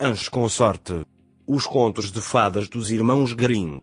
Anjo com sorte. Os contos de fadas dos irmãos Grimm.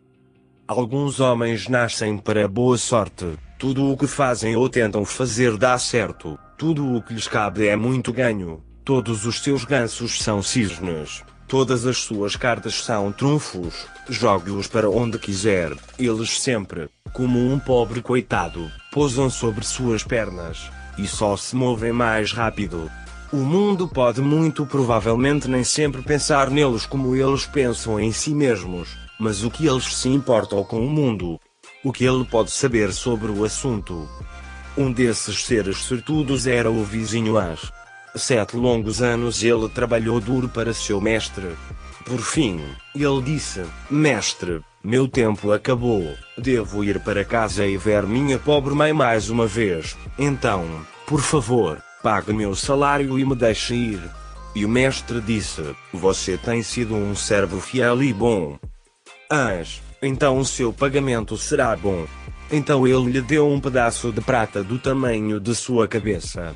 Alguns homens nascem para boa sorte. Tudo o que fazem ou tentam fazer dá certo. Tudo o que lhes cabe é muito ganho. Todos os seus gansos são cisnes. Todas as suas cartas são trunfos. Jogue-os para onde quiser. Eles sempre, como um pobre coitado, pousam sobre suas pernas. E só se movem mais rápido. O mundo pode muito provavelmente nem sempre pensar neles como eles pensam em si mesmos, mas o que eles se importam com o mundo? O que ele pode saber sobre o assunto? Um desses seres sortudos era o vizinho As. Sete longos anos ele trabalhou duro para seu mestre. Por fim, ele disse: Mestre, meu tempo acabou. Devo ir para casa e ver minha pobre mãe mais uma vez. Então, por favor, pague meu salário e me deixe ir. E o mestre disse: Você tem sido um servo fiel e bom. As, então o seu pagamento será bom. Então ele lhe deu um pedaço de prata do tamanho de sua cabeça.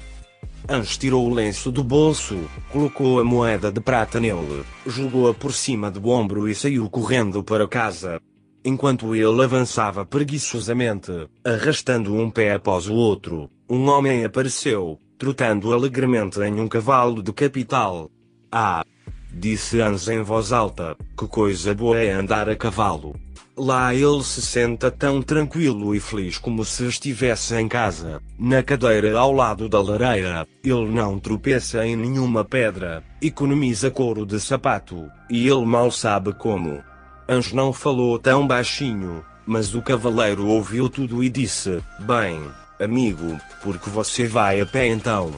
Ange tirou o lenço do bolso, colocou a moeda de prata nele, jogou-a por cima do ombro e saiu correndo para casa. Enquanto ele avançava preguiçosamente, arrastando um pé após o outro, um homem apareceu, trotando alegremente em um cavalo de capital. Ah! Disse Hans em voz alta, que coisa boa é andar a cavalo. Lá ele se senta tão tranquilo e feliz como se estivesse em casa, na cadeira ao lado da lareira. Ele não tropeça em nenhuma pedra, economiza couro de sapato, e ele mal sabe como. Anjo não falou tão baixinho, mas o cavaleiro ouviu tudo e disse: Bem, amigo, porque você vai a pé então?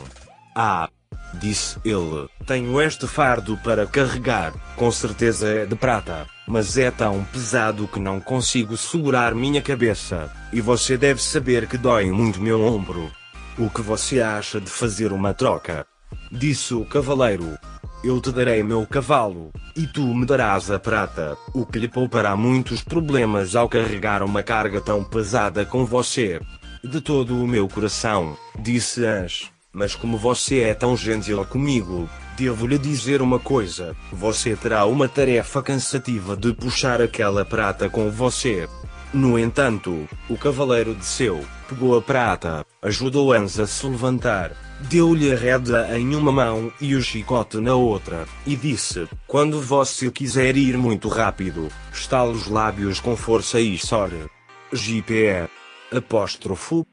Ah, disse ele, tenho este fardo para carregar, com certeza é de prata, mas é tão pesado que não consigo segurar minha cabeça, e você deve saber que dói muito meu ombro. O que você acha de fazer uma troca? Disse o cavaleiro. Eu te darei meu cavalo, e tu me darás a prata, o que lhe poupará muitos problemas ao carregar uma carga tão pesada com você. De todo o meu coração, disse Ange. Mas como você é tão gentil comigo, devo lhe dizer uma coisa: você terá uma tarefa cansativa de puxar aquela prata com você. No entanto, o cavaleiro desceu, pegou a prata, ajudou Hans a se levantar, deu-lhe a rédea em uma mão e o chicote na outra, e disse: Quando você quiser ir muito rápido, estale os lábios com força e sore. JPE. Apóstrofo.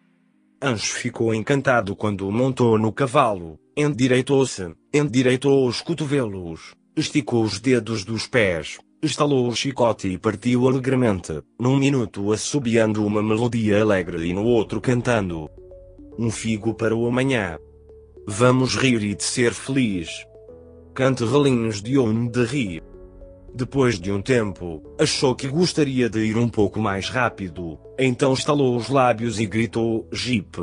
Anjo ficou encantado quando montou no cavalo, endireitou-se, endireitou os cotovelos, esticou os dedos dos pés, estalou o chicote e partiu alegremente, num minuto assobiando uma melodia alegre e no outro cantando. Um figo para o amanhã. Vamos rir e de ser feliz. Cante relinhos de onde rir. Depois de um tempo, achou que gostaria de ir um pouco mais rápido, então estalou os lábios e gritou: Jeep!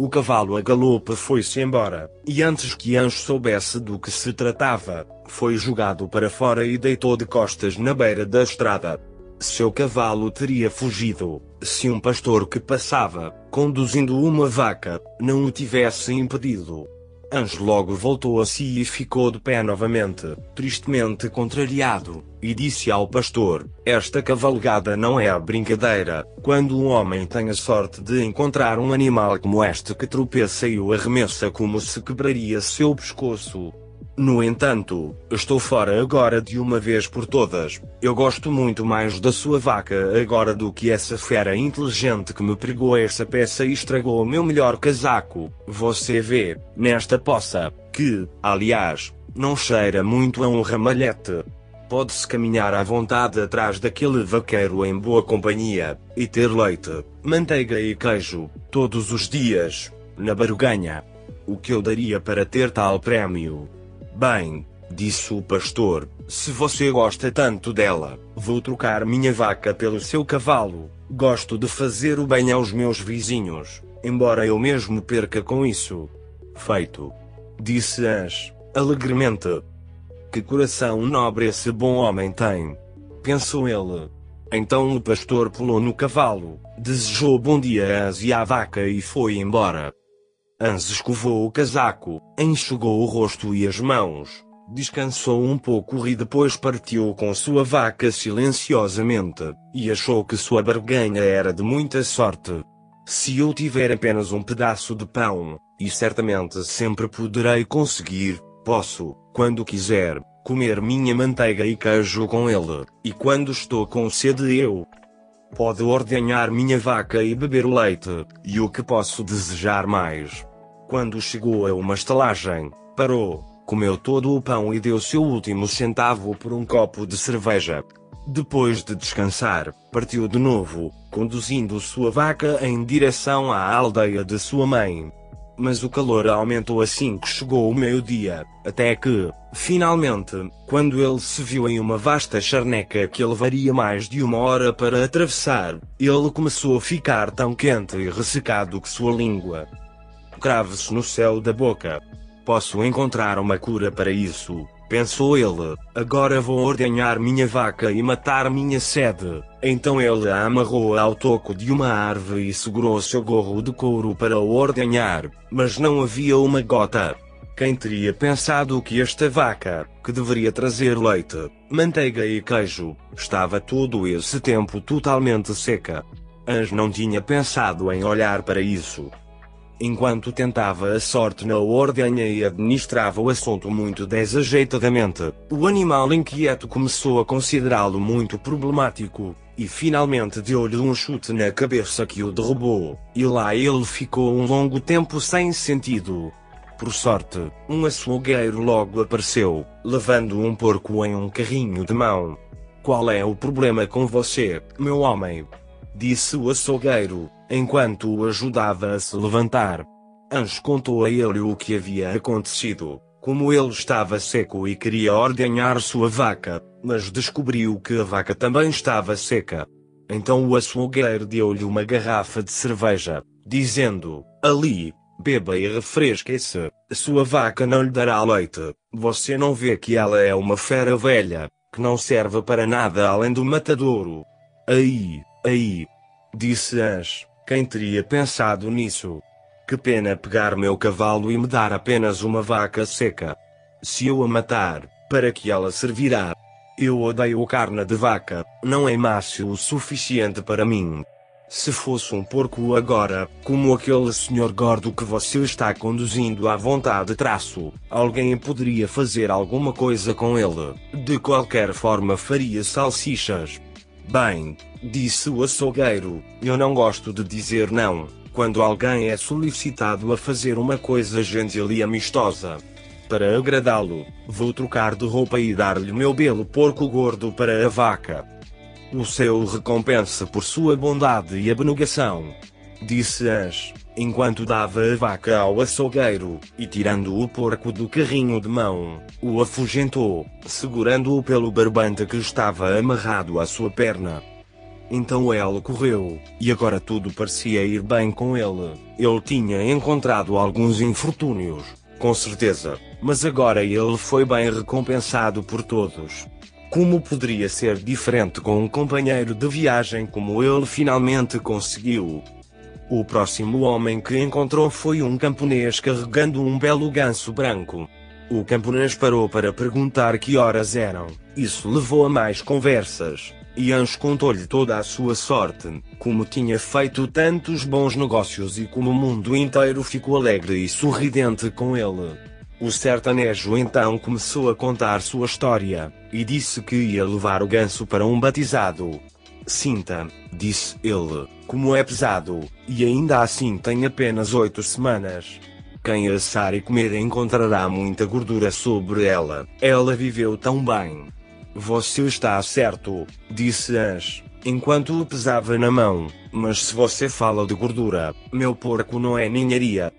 O cavalo a galope foi-se embora, e antes que Anjo soubesse do que se tratava, foi jogado para fora e deitou de costas na beira da estrada. Seu cavalo teria fugido, se um pastor que passava, conduzindo uma vaca, não o tivesse impedido. Anjo logo voltou a si e ficou de pé novamente, tristemente contrariado, e disse ao pastor: Esta cavalgada não é brincadeira. Quando um homem tem a sorte de encontrar um animal como este que tropeça e o arremessa como se quebraria seu pescoço, no entanto, estou fora agora de uma vez por todas. Eu gosto muito mais da sua vaca agora do que essa fera inteligente que me pregou essa peça e estragou o meu melhor casaco. Você vê, nesta poça, que, aliás, não cheira muito a um ramalhete. Pode-se caminhar à vontade atrás daquele vaqueiro em boa companhia, e ter leite, manteiga e queijo, todos os dias, na baruganha. O que eu daria para ter tal prémio? Bem, disse o pastor, se você gosta tanto dela, vou trocar minha vaca pelo seu cavalo. Gosto de fazer o bem aos meus vizinhos, embora eu mesmo perca com isso. Feito. Disse Ange, alegremente. Que coração nobre esse bom homem tem. Pensou ele. Então o pastor pulou no cavalo, desejou bom dia a Anze e à vaca e foi embora. Hans escovou o casaco, enxugou o rosto e as mãos, descansou um pouco e depois partiu com sua vaca silenciosamente, e achou que sua barganha era de muita sorte. Se eu tiver apenas um pedaço de pão, e certamente sempre poderei conseguir, posso, quando quiser, comer minha manteiga e queijo com ele, e quando estou com sede eu pode ordenhar minha vaca e beber o leite, e o que posso desejar mais. Quando chegou a uma estalagem, parou, comeu todo o pão e deu seu último centavo por um copo de cerveja. Depois de descansar, partiu de novo, conduzindo sua vaca em direção à aldeia de sua mãe. Mas o calor aumentou assim que chegou o meio-dia, até que, finalmente, quando ele se viu em uma vasta charneca que levaria mais de uma hora para atravessar, ele começou a ficar tão quente e ressecado que sua língua crave-se no céu da boca. Posso encontrar uma cura para isso, pensou ele. Agora vou ordenhar minha vaca e matar minha sede. Então ele a amarrou ao toco de uma árvore e segurou seu gorro de couro para o ordenhar, mas não havia uma gota. Quem teria pensado que esta vaca, que deveria trazer leite, manteiga e queijo, estava todo esse tempo totalmente seca? Ange não tinha pensado em olhar para isso. Enquanto tentava a sorte na ordenha e administrava o assunto muito desajeitadamente, o animal inquieto começou a considerá-lo muito problemático, e finalmente deu-lhe um chute na cabeça que o derrubou, e lá ele ficou um longo tempo sem sentido. Por sorte, um açougueiro logo apareceu, levando um porco em um carrinho de mão. Qual é o problema com você, meu homem? Disse o açougueiro, enquanto o ajudava a se levantar. Anjo contou a ele o que havia acontecido, como ele estava seco e queria ordenhar sua vaca, mas descobriu que a vaca também estava seca. Então o açougueiro deu-lhe uma garrafa de cerveja, dizendo: Ali, beba e refresque-se. Sua vaca não lhe dará leite. Você não vê que ela é uma fera velha, que não serve para nada além do matadouro. Aí, aí, disse Ange. Quem teria pensado nisso? Que pena pegar meu cavalo e me dar apenas uma vaca seca. Se eu a matar, para que ela servirá? Eu odeio carne de vaca, não é mácio o suficiente para mim. Se fosse um porco agora, como aquele senhor gordo que você está conduzindo à vontade traço, alguém poderia fazer alguma coisa com ele. De qualquer forma faria salsichas. Bem, disse o açougueiro, eu não gosto de dizer não, quando alguém é solicitado a fazer uma coisa gentil e amistosa. Para agradá-lo, vou trocar de roupa e dar-lhe meu belo porco gordo para a vaca. O seu recompensa por sua bondade e abnegação. Disse Ange, enquanto dava a vaca ao açougueiro, e tirando o porco do carrinho de mão, o afugentou, segurando-o pelo barbante que estava amarrado à sua perna. Então ela correu, e agora tudo parecia ir bem com ele. Ele tinha encontrado alguns infortúnios, com certeza, mas agora ele foi bem recompensado por todos. Como poderia ser diferente com um companheiro de viagem como ele finalmente conseguiu? O próximo homem que encontrou foi um camponês carregando um belo ganso branco. O camponês parou para perguntar que horas eram. Isso levou a mais conversas. E Anjo contou-lhe toda a sua sorte, como tinha feito tantos bons negócios e como o mundo inteiro ficou alegre e sorridente com ele. O sertanejo então começou a contar sua história, e disse que ia levar o ganso para um batizado. Sinta, disse ele, como é pesado, e ainda assim tem apenas oito semanas. Quem assar e comer encontrará muita gordura sobre ela. Ela viveu tão bem. Você está certo, disse Ange, enquanto o pesava na mão. Mas se você fala de gordura, meu porco não é ninharia.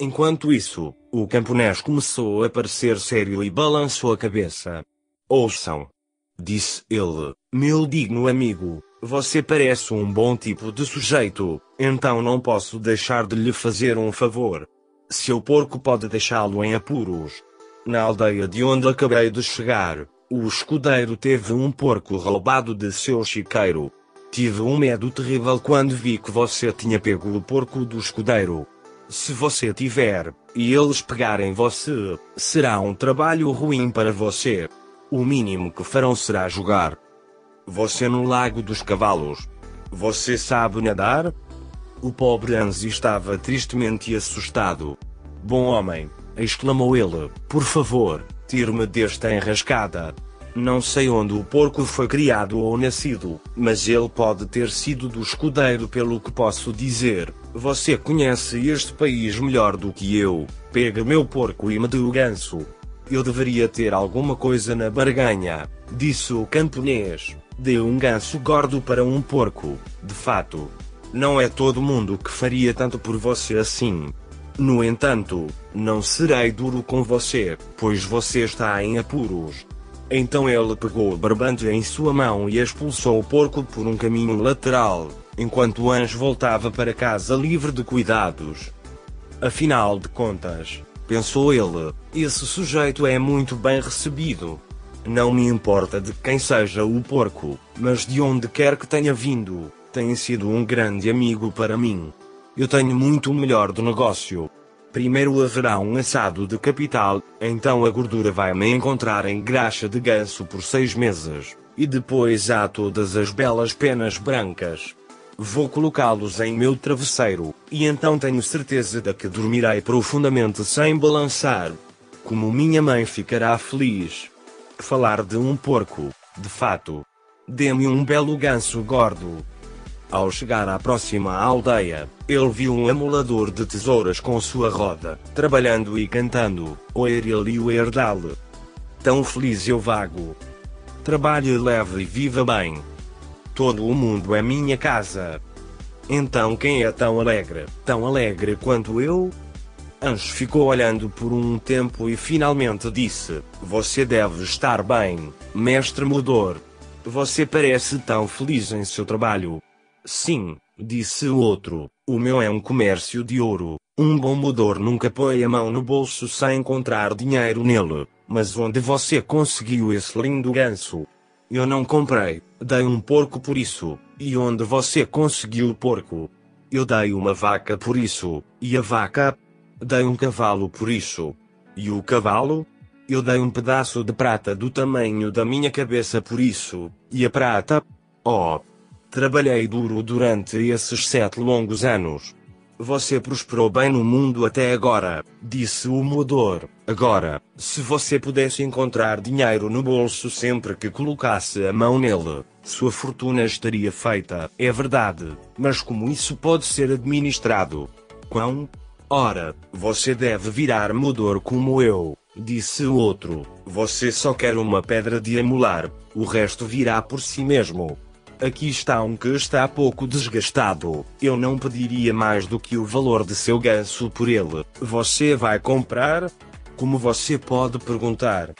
Enquanto isso, o camponês começou a parecer sério e balançou a cabeça. Ouçam, disse ele, meu digno amigo, você parece um bom tipo de sujeito, então não posso deixar de lhe fazer um favor. Seu porco pode deixá-lo em apuros. Na aldeia de onde acabei de chegar, o escudeiro teve um porco roubado de seu chiqueiro. Tive um medo terrível quando vi que você tinha pego o porco do escudeiro. Se você tiver, e eles pegarem você, será um trabalho ruim para você. O mínimo que farão será jogar você no Lago dos Cavalos. Você sabe nadar? O pobre Anzi estava tristemente assustado. Bom homem, exclamou ele, por favor, tire-me desta enrascada. Não sei onde o porco foi criado ou nascido, mas ele pode ter sido do escudeiro pelo que posso dizer. Você conhece este país melhor do que eu. Pega meu porco e me dê o ganso. Eu deveria ter alguma coisa na barganha, disse o camponês. Dê um ganso gordo para um porco. De fato, não é todo mundo que faria tanto por você assim. No entanto, não serei duro com você, pois você está em apuros. Então ele pegou o barbante em sua mão e expulsou o porco por um caminho lateral, enquanto o anjo voltava para casa livre de cuidados. Afinal de contas, pensou ele, esse sujeito é muito bem recebido. Não me importa de quem seja o porco, mas de onde quer que tenha vindo, tem sido um grande amigo para mim. Eu tenho muito melhor do negócio. Primeiro haverá um assado de capital, então a gordura vai me encontrar em graxa de ganso por seis meses, e depois há todas as belas penas brancas. Vou colocá-los em meu travesseiro, e então tenho certeza de que dormirei profundamente sem balançar. Como minha mãe ficará feliz. Falar de um porco, de fato. Dê-me um belo ganso gordo, ao chegar à próxima aldeia, ele viu um amulador de tesouras com sua roda, trabalhando e cantando, o Eril e o Erdal. Tão feliz eu vago. Trabalhe leve e viva bem. Todo o mundo é minha casa. Então quem é tão alegre, tão alegre quanto eu? Anjo ficou olhando por um tempo e finalmente disse: Você deve estar bem, mestre Mudor. Você parece tão feliz em seu trabalho. Sim, disse o outro, o meu é um comércio de ouro. Um bom mudor nunca põe a mão no bolso sem encontrar dinheiro nele. Mas onde você conseguiu esse lindo ganso? Eu não comprei, dei um porco por isso. E onde você conseguiu o porco? Eu dei uma vaca por isso. E a vaca? Dei um cavalo por isso. E o cavalo? Eu dei um pedaço de prata do tamanho da minha cabeça por isso. E a prata? Oh, Trabalhei duro durante esses sete longos anos. Você prosperou bem no mundo até agora, disse o moedor. Agora, se você pudesse encontrar dinheiro no bolso sempre que colocasse a mão nele, sua fortuna estaria feita, é verdade, mas como isso pode ser administrado? Quão? Ora, você deve virar moedor como eu, disse o outro. Você só quer uma pedra de emular, o resto virá por si mesmo. Aqui está um que está pouco desgastado. Eu não pediria mais do que o valor de seu ganso por ele. Você vai comprar? Como você pode perguntar?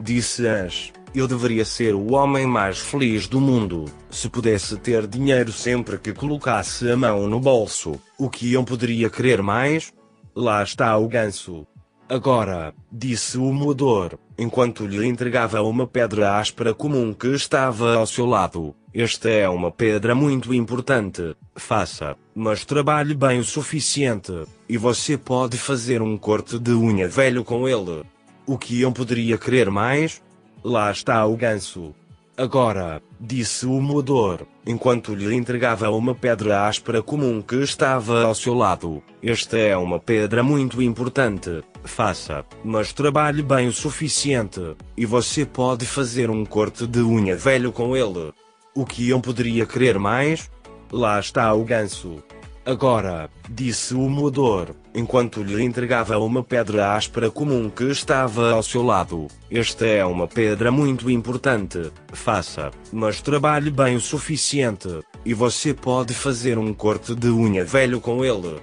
Disse Ange. Eu deveria ser o homem mais feliz do mundo, se pudesse ter dinheiro sempre que colocasse a mão no bolso. O que eu poderia querer mais? Lá está o ganso. Agora, disse o moedor, enquanto lhe entregava uma pedra áspera comum que estava ao seu lado. Esta é uma pedra muito importante. Faça, mas trabalhe bem o suficiente, e você pode fazer um corte de unha velho com ele. O que eu poderia querer mais? Lá está o ganso. Agora, disse o moedor, enquanto lhe entregava uma pedra áspera comum que estava ao seu lado. Esta é uma pedra muito importante. Faça, mas trabalhe bem o suficiente, e você pode fazer um corte de unha velho com ele. O que eu poderia querer mais? Lá está o ganso. Agora, disse o moedor, enquanto lhe entregava uma pedra áspera comum que estava ao seu lado. Esta é uma pedra muito importante. Faça, mas trabalhe bem o suficiente, e você pode fazer um corte de unha velho com ele.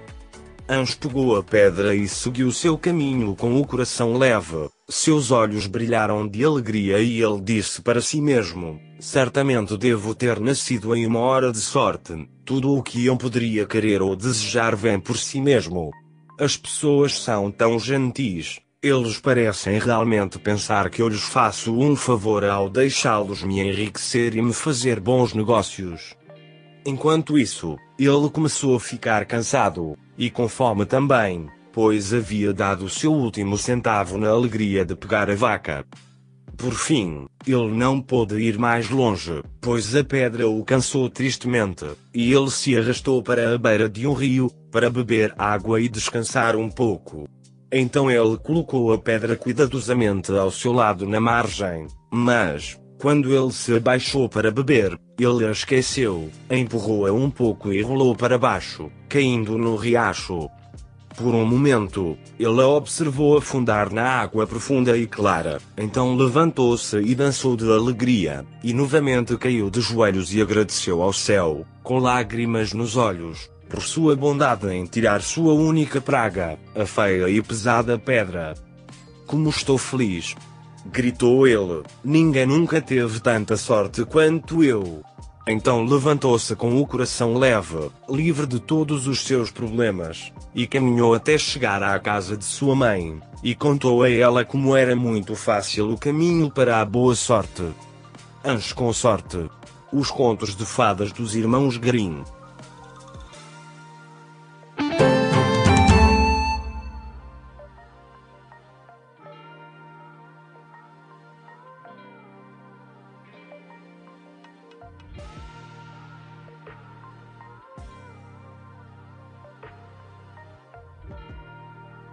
Anjo pegou a pedra e seguiu seu caminho com o coração leve. Seus olhos brilharam de alegria e ele disse para si mesmo: Certamente devo ter nascido em uma hora de sorte. Tudo o que eu poderia querer ou desejar vem por si mesmo. As pessoas são tão gentis. Eles parecem realmente pensar que eu lhes faço um favor ao deixá-los me enriquecer e me fazer bons negócios. Enquanto isso, ele começou a ficar cansado. e com fome também, pois havia dado o seu último centavo na alegria de pegar a vaca. Por fim, ele não pôde ir mais longe, pois a pedra o cansou tristemente, e ele se arrastou para a beira de um rio, para beber água e descansar um pouco. Então ele colocou a pedra cuidadosamente ao seu lado na margem, mas, quando ele se abaixou para beber, ele a esqueceu, empurrou-a um pouco e rolou para baixo, caindo no riacho. Por um momento, ele a observou afundar na água profunda e clara, então levantou-se e dançou de alegria, e novamente caiu de joelhos e agradeceu ao céu, com lágrimas nos olhos, por sua bondade em tirar sua única praga, a feia e pesada pedra. Como estou feliz! gritou ele, ninguém nunca teve tanta sorte quanto eu. Então levantou-se com o coração leve, livre de todos os seus problemas, e caminhou até chegar à casa de sua mãe, e contou a ela como era muito fácil o caminho para a boa sorte. Anjos com sorte. Os contos de fadas dos irmãos Grimm.